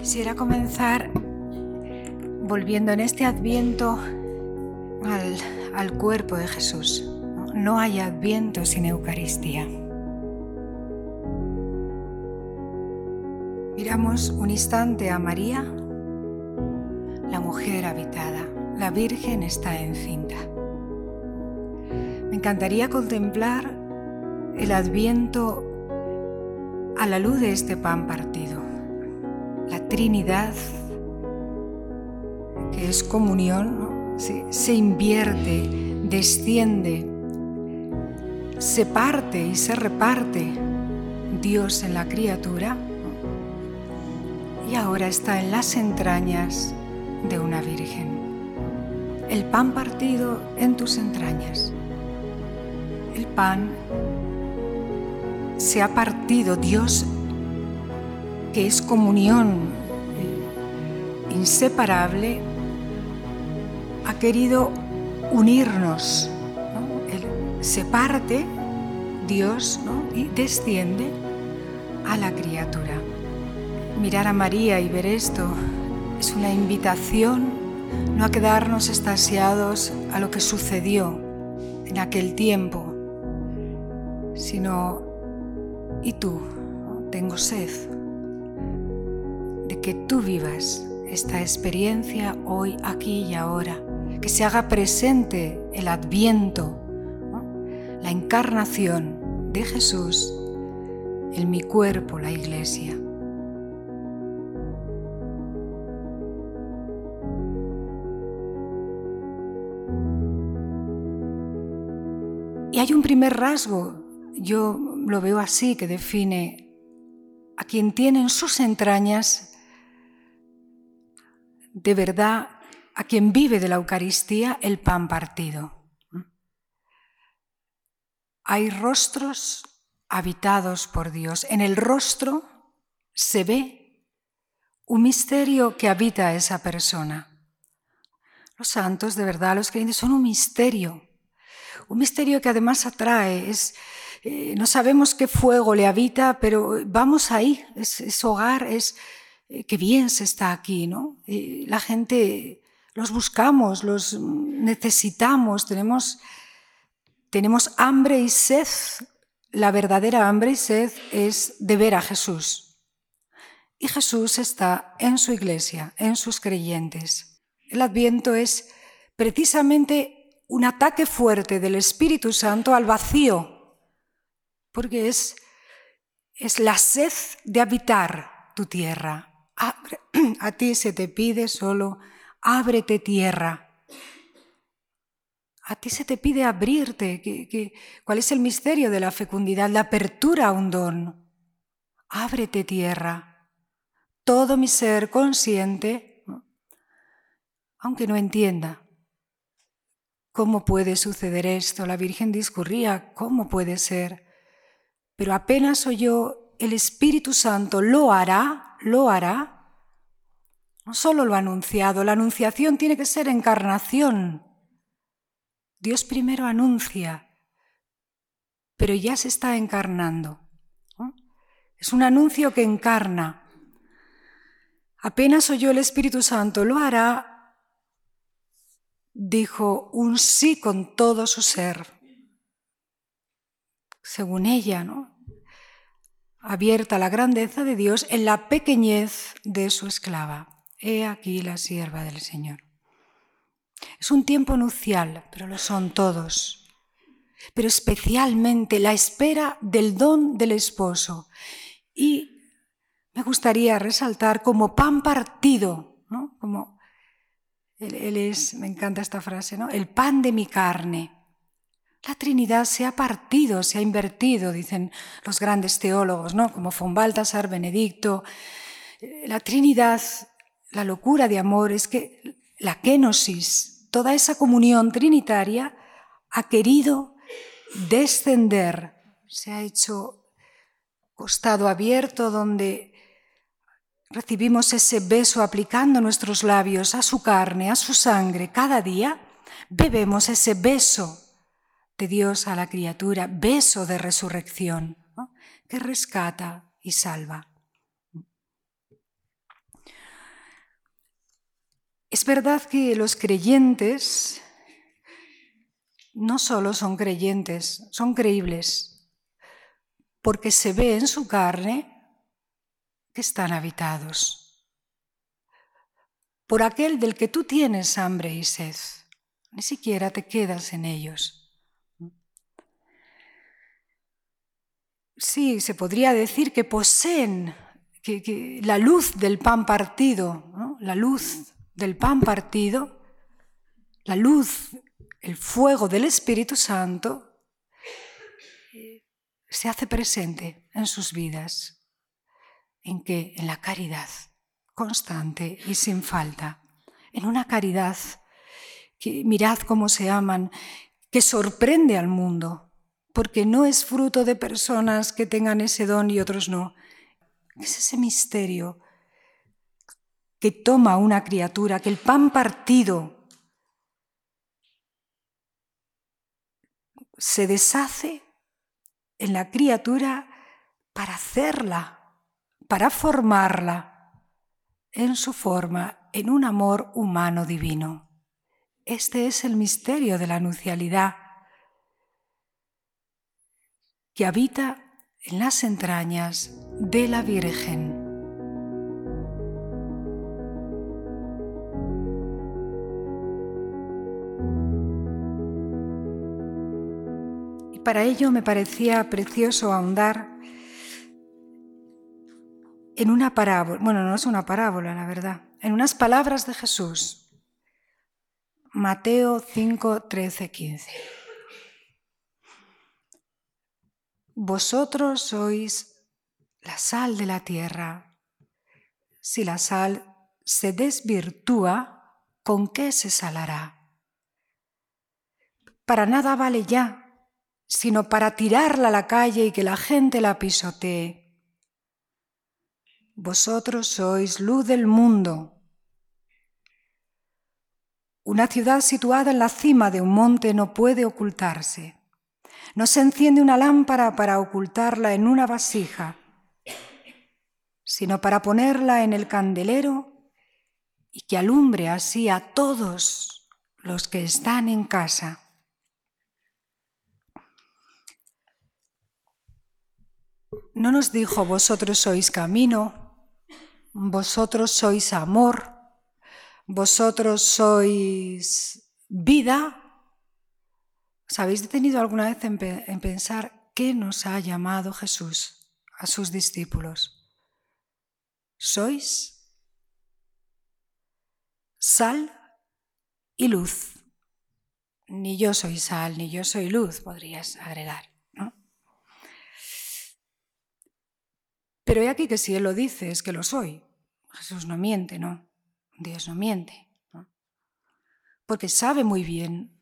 Quisiera comenzar volviendo en este adviento al, cuerpo de Jesús. No hay adviento sin Eucaristía. Miramos un instante a María, la mujer habitada. La Virgen está encinta. Me encantaría contemplar el adviento a la luz de este pan partido. La Trinidad, que es comunión, se, invierte, desciende, se parte y se reparte Dios en la criatura y ahora está en las entrañas de una virgen. El pan partido en tus entrañas. El pan se ha partido Dios, que es comunión inseparable, ha querido unirnos. se parte Dios y desciende a la criatura. Mirar a María y ver esto es una invitación no a quedarnos estasiados a lo que sucedió en aquel tiempo, sino y tú, tengo sed que tú vivas esta experiencia hoy, aquí y ahora, que se haga presente el adviento, la encarnación de Jesús en mi cuerpo, la iglesia. Y hay un primer rasgo, yo lo veo así, que define a quien tiene en sus entrañas de verdad, a quien vive de la Eucaristía el pan partido. Hay rostros habitados por Dios. En el rostro se ve un misterio que habita a esa persona. Los santos, de verdad, los creyentes son un misterio. Un misterio que además atrae, es, eh, no sabemos qué fuego le habita, pero vamos ahí, es, hogar, es eh, qué bien se está aquí, ¿no? la gente los buscamos, los necesitamos, tenemos, tenemos hambre y sed. La verdadera hambre y sed es de ver a Jesús. Y Jesús está en su iglesia, en sus creyentes. El adviento es precisamente un ataque fuerte del Espíritu Santo al vacío porque es, es la sed de habitar tu tierra. a ti se te pide solo, ábrete tierra. A ti se te pide abrirte. cuál es el misterio de la fecundidad? La apertura a un don. Ábrete tierra. Todo mi ser consciente, aunque no entienda cómo puede suceder esto. La Virgen discurría, ¿cómo puede ser? pero apenas oyó el Espíritu Santo lo hará, lo hará. No solo lo ha anunciado, la anunciación tiene que ser encarnación. Dios primero anuncia, pero ya se está encarnando. Es un anuncio que encarna. Apenas oyó el Espíritu Santo, lo hará, dijo un sí con todo su ser según ella, ¿no? Abierta la grandeza de Dios en la pequeñez de su esclava. He aquí la sierva del Señor. Es un tiempo nupcial, pero lo son todos. Pero especialmente la espera del don del esposo. Y me gustaría resaltar como pan partido, ¿no? Como él, es, me encanta esta frase, ¿no? El pan de mi carne. La Trinidad se ha partido, se ha invertido, dicen los grandes teólogos, ¿no? como von Baltasar, Benedicto. La Trinidad, la locura de amor es que la kenosis, toda esa comunión trinitaria, ha querido descender, se ha hecho costado abierto donde recibimos ese beso aplicando nuestros labios a su carne, a su sangre, cada día bebemos ese beso de Dios a la criatura, beso de resurrección, que rescata y salva. Es verdad que los creyentes no solo son creyentes, son creíbles, porque se ve en su carne que están habitados por aquel del que tú tienes hambre y sed. Ni siquiera te quedas en ellos. Sí, se podría decir que poseen que, la luz del pan partido, la luz del pan partido, la luz, el fuego del Espíritu Santo, eh, se hace presente en sus vidas. ¿En que En la caridad constante y sin falta. En una caridad que mirad cómo se aman, que sorprende al mundo, porque no es fruto de personas que tengan ese don y otros no. Es ese misterio que toma una criatura, que el pan partido se deshace en la criatura para hacerla, para formarla en su forma, en un amor humano divino. Este es el misterio de la nucialidad que habita en las entrañas de la Virgen. Y para ello me parecía precioso ahondar en una parábola, bueno, no es una parábola, la verdad, en unas palabras de Jesús. Mateo 5, 13, 15. Vosotros sois la sal de la tierra. Si la sal se desvirtúa, ¿con qué se salará? Para nada vale ya, sino para tirarla a la calle y que la gente la pisotee. Vosotros sois luz del mundo. Una ciudad situada en la cima de un monte no puede ocultarse. No se enciende una lámpara para ocultarla en una vasija, sino para ponerla en el candelero y que alumbre así a todos los que están en casa. No nos dijo vosotros sois camino, vosotros sois amor, vosotros sois vida, ¿Os habéis detenido alguna vez en, pensar qué nos ha llamado Jesús a sus discípulos? Sois sal y luz. Ni yo soy sal, ni yo soy luz, podrías agregar. ¿no? Pero he aquí que si Él lo dice es que lo soy. Jesús no miente, ¿no? Dios no miente. Porque sabe muy bien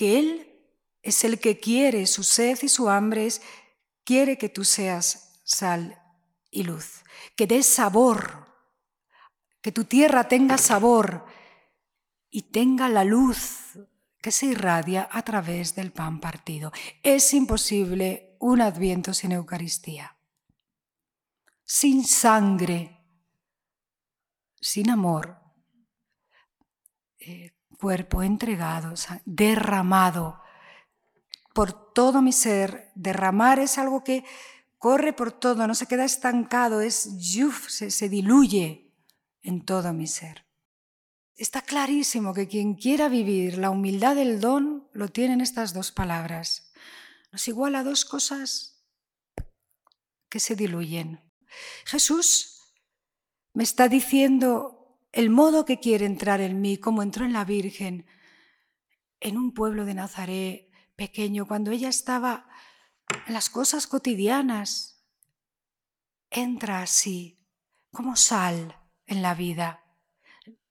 que Él es el que quiere su sed y su hambre, quiere que tú seas sal y luz, que des sabor, que tu tierra tenga sabor y tenga la luz que se irradia a través del pan partido. Es imposible un adviento sin Eucaristía, sin sangre, sin amor. Eh, cuerpo entregado, derramado por todo mi ser. Derramar es algo que corre por todo, no se queda estancado, es yuf, se, se diluye en todo mi ser. Está clarísimo que quien quiera vivir la humildad del don lo tiene en estas dos palabras. Nos iguala dos cosas que se diluyen. Jesús me está diciendo el modo que quiere entrar en mí, como entró en la Virgen, en un pueblo de Nazaret pequeño, cuando ella estaba en las cosas cotidianas, entra así, como sal en la vida.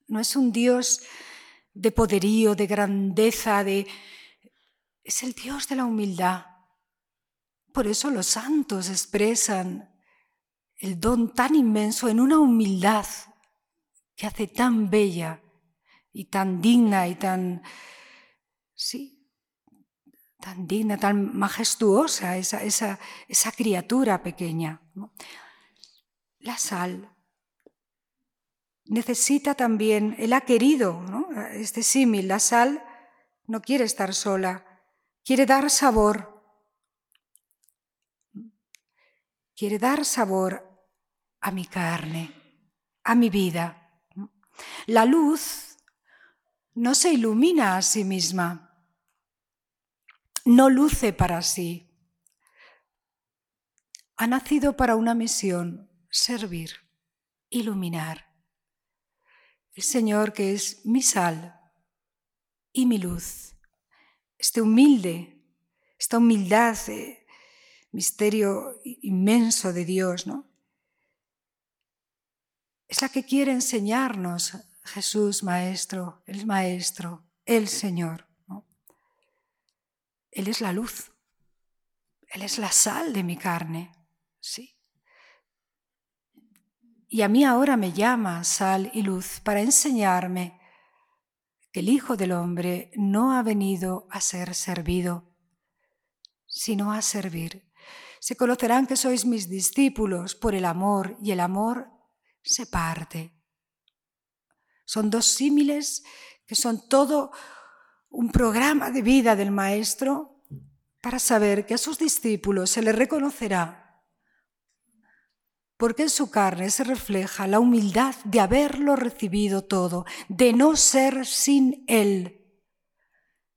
No es un Dios de poderío, de grandeza, de... Es el Dios de la humildad. Por eso los santos expresan el don tan inmenso en una humildad que hace tan bella y tan digna y tan, sí, tan digna, tan majestuosa esa, esa, esa criatura pequeña. La sal necesita también, él ha querido, este símil, la sal no quiere estar sola, quiere dar sabor, quiere dar sabor a mi carne, a mi vida. La luz no se ilumina a sí misma, no luce para sí. Ha nacido para una misión, servir, iluminar. El Señor que es mi sal y mi luz. Este humilde, esta humildad, eh, misterio inmenso de Dios, ¿no? Es que quiere enseñarnos Jesús, Maestro, el Maestro, el Señor. Él es la luz, Él es la sal de mi carne, sí. Y a mí ahora me llama sal y luz para enseñarme que el Hijo del Hombre no ha venido a ser servido, sino a servir. Se conocerán que sois mis discípulos por el amor y el amor se parte. Son dos símiles que son todo un programa de vida del Maestro para saber que a sus discípulos se les reconocerá porque en su carne se refleja la humildad de haberlo recibido todo, de no ser sin Él,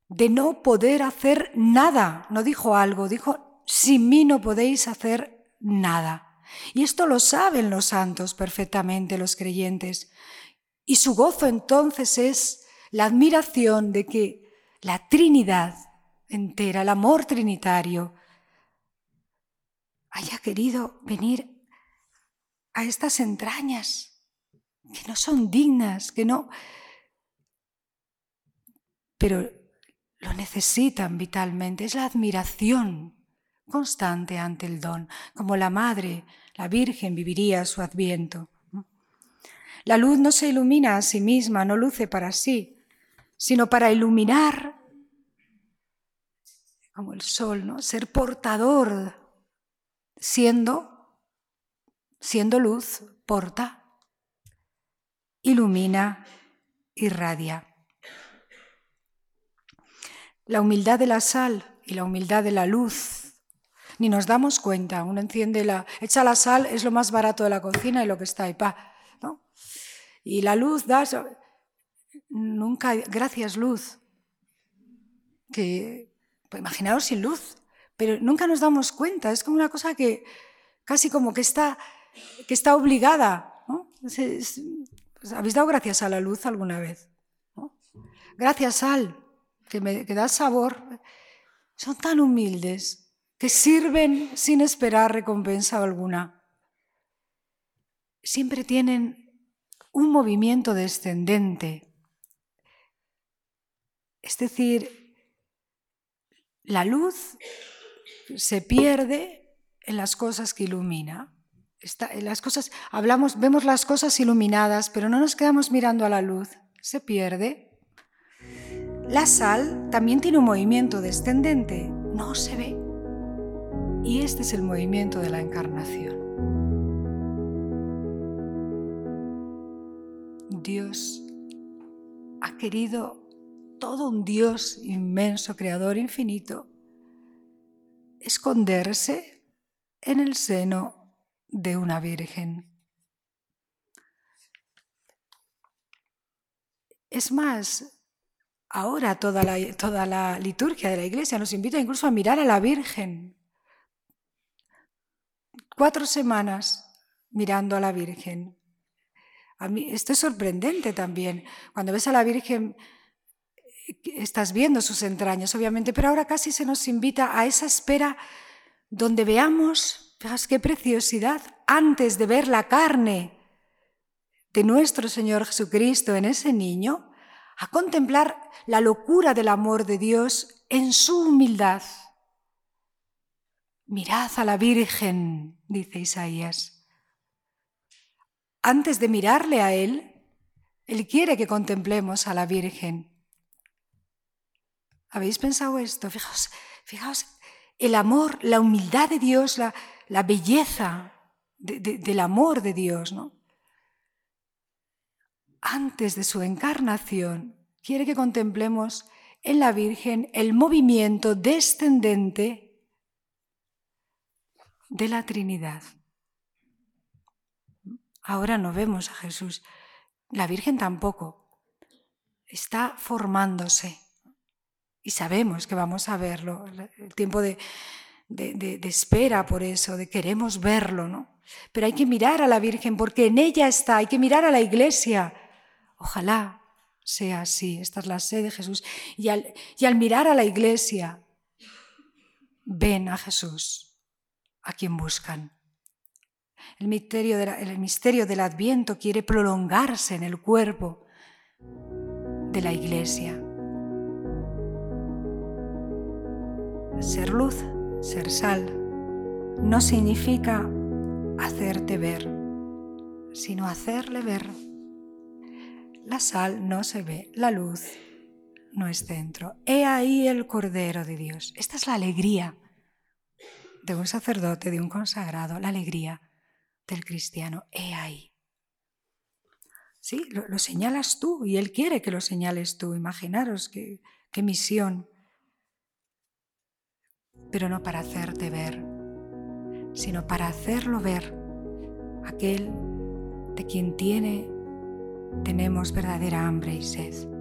de no poder hacer nada. No dijo algo, dijo, sin mí no podéis hacer nada. Y esto lo saben los santos perfectamente, los creyentes. Y su gozo entonces es la admiración de que la Trinidad entera, el amor trinitario, haya querido venir a estas entrañas que no son dignas, que no... Pero lo necesitan vitalmente, es la admiración constante ante el don, como la Madre, la Virgen viviría su adviento. La luz no se ilumina a sí misma, no luce para sí, sino para iluminar, como el sol, ¿no? ser portador, siendo siendo luz, porta, ilumina, irradia. La humildad de la sal y la humildad de la luz, ni nos damos cuenta. Uno enciende la, echa la sal, es lo más barato de la cocina y lo que está ahí, pa, ¿no? Y la luz da, nunca, gracias luz, que, pues imaginaos sin luz, pero nunca nos damos cuenta, es como una cosa que casi como que está que está obligada. ¿no? Pues, ¿Habéis dado gracias a la luz alguna vez? Gracias al que me que da sabor. Son tan humildes que sirven sin esperar recompensa alguna. Siempre tienen un movimiento descendente. Es decir, la luz se pierde en las cosas que ilumina las cosas, hablamos, vemos las cosas iluminadas, pero no nos quedamos mirando a la luz, se pierde. La sal también tiene un movimiento descendente, no se ve. Y este es el movimiento de la encarnación. Dios ha querido, todo un Dios inmenso, creador infinito, esconderse en el seno de una virgen. Es más, ahora toda la, liturgia de la iglesia nos invita incluso a mirar a la Virgen. Cuatro semanas mirando a la Virgen. A mí, esto es sorprendente también. Cuando ves a la Virgen, estás viendo sus entrañas, obviamente, pero ahora casi se nos invita a esa espera donde veamos qué preciosidad antes de ver la carne de nuestro Señor Jesucristo en ese niño, a contemplar la locura del amor de Dios en su humildad. Mirad a la Virgen, dice Isaías. Antes de mirarle a Él, Él quiere que contemplemos a la Virgen. ¿Habéis pensado esto? Fijaos, fijaos el amor, la humildad de Dios, la, belleza del amor de Dios. ¿no? antes de su encarnación, quiere que contemplemos en la Virgen el movimiento descendente de la Trinidad. Ahora no vemos a Jesús, la Virgen tampoco. Está formándose y sabemos que vamos a verlo. El tiempo de, de, espera por eso, de queremos verlo, ¿no? Pero hay que mirar a la Virgen porque en ella está, hay que mirar a la iglesia. Ojalá sea así, esta es la sed de Jesús. Y al, y al mirar a la iglesia, ven a Jesús, a quien buscan. El misterio, el misterio del adviento quiere prolongarse en el cuerpo de la iglesia. Ser luz ser sal no significa hacerte ver, sino hacerle ver. La sal no se ve, la luz no es dentro. He ahí el Cordero de Dios. Esta es la alegría de un sacerdote, de un consagrado, la alegría del cristiano. He ahí. Sí, lo, señalas tú y Él quiere que lo señales tú. Imaginaros qué, qué misión pero no para hacerte ver, sino para hacerlo ver aquel de quien tiene, tenemos verdadera hambre y sed.